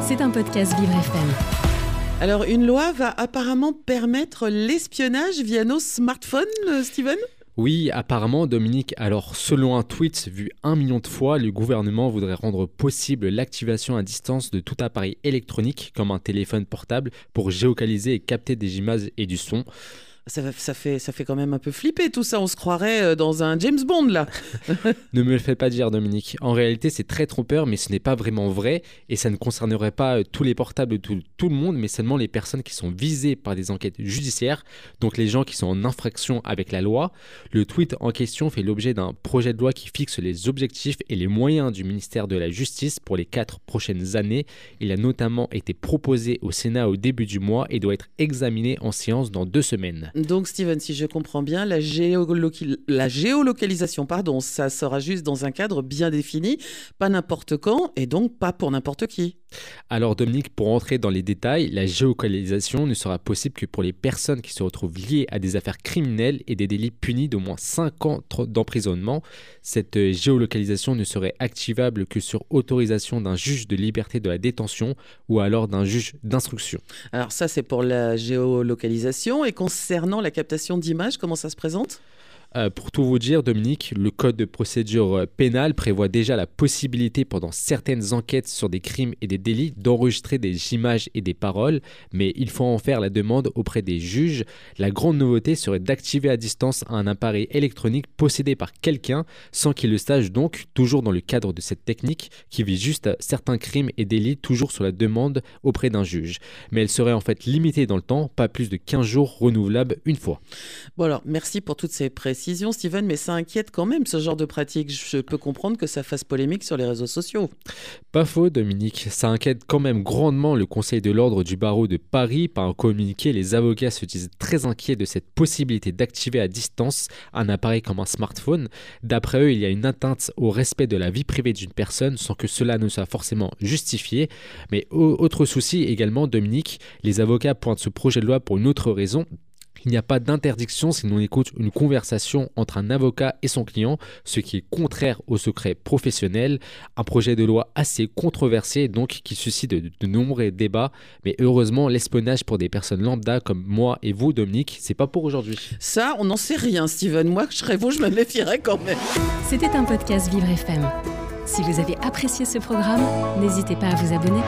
C'est un podcast Vivre FM. Alors, une loi va apparemment permettre l'espionnage via nos smartphones, euh, Steven? Oui, apparemment, Dominique. Alors, selon un tweet vu un million de fois, le gouvernement voudrait rendre possible l'activation à distance de tout appareil électronique, comme un téléphone portable, pour géocaliser et capter des images et du son ça, fait, ça fait quand même un peu flipper tout ça. On se croirait euh, dans un James Bond là. ne me le fais pas dire, Dominique. En réalité, c'est très trompeur, mais ce n'est pas vraiment vrai. Et ça ne concernerait pas euh, tous les portables de tout, tout, le monde, mais seulement les personnes qui sont visées par des enquêtes judiciaires, donc les gens qui sont en infraction avec la loi. Le tweet en question fait l'objet d'un projet de loi qui fixe les objectifs et les moyens du ministère de la Justice pour les quatre prochaines années. Il a notamment été proposé au Sénat au début du mois et doit être examiné en séance dans deux semaines. Donc, Steven, si je comprends bien, la, géolocalisation, pardon, ça sera juste dans un cadre bien défini, pas n'importe quand et donc pas pour n'importe qui. Alors, Dominique, pour entrer dans les détails, la géolocalisation ne sera possible que pour les personnes qui se retrouvent liées à des affaires criminelles et des délits punis d'au moins 5 ans d'emprisonnement. Cette euh, géolocalisation ne serait activable que sur autorisation d'un juge de liberté de la détention ou alors d'un juge d'instruction. Alors, ça, c'est pour la géolocalisation. Et concernant la captation d'images, comment ça se présente? Euh, pour tout vous dire, Dominique, le code de procédure euh, pénale prévoit déjà la possibilité pendant certaines enquêtes sur des crimes et des délits d'enregistrer des images et des paroles, mais il faut en faire la demande auprès des juges. La grande nouveauté serait d'activer à distance un appareil électronique possédé par quelqu'un sans qu'il le sache donc, toujours dans le cadre de cette technique qui vise juste certains crimes et délits toujours sur la demande auprès d'un juge. Mais elle serait en fait limitée dans le temps, pas plus de 15 jours renouvelables une fois. Bon alors, merci pour toutes ces précisions Steven, mais ça inquiète quand même ce genre de pratique. Je peux comprendre que ça fasse polémique sur les réseaux sociaux. Pas faux, Dominique. Ça inquiète quand même grandement le Conseil de l'ordre du barreau de Paris. Par un communiqué, les avocats se disent très inquiets de cette possibilité d'activer à distance un appareil comme un smartphone. D'après eux, il y a une atteinte au respect de la vie privée d'une personne sans que cela ne soit forcément justifié. Mais autre souci également, Dominique, les avocats pointent ce projet de loi pour une autre raison il n'y a pas d'interdiction si l'on écoute une conversation entre un avocat et son client, ce qui est contraire au secret professionnel. Un projet de loi assez controversé donc qui suscite de, nombreux débats. Mais heureusement, l'espionnage pour des personnes lambda comme moi et vous, Dominique, c'est pas pour aujourd'hui. Ça, on n'en sait rien, Steven. Moi, je serais vous, je me méfierais quand même. C'était un podcast Vivre FM. Si vous avez apprécié ce programme, n'hésitez pas à vous abonner.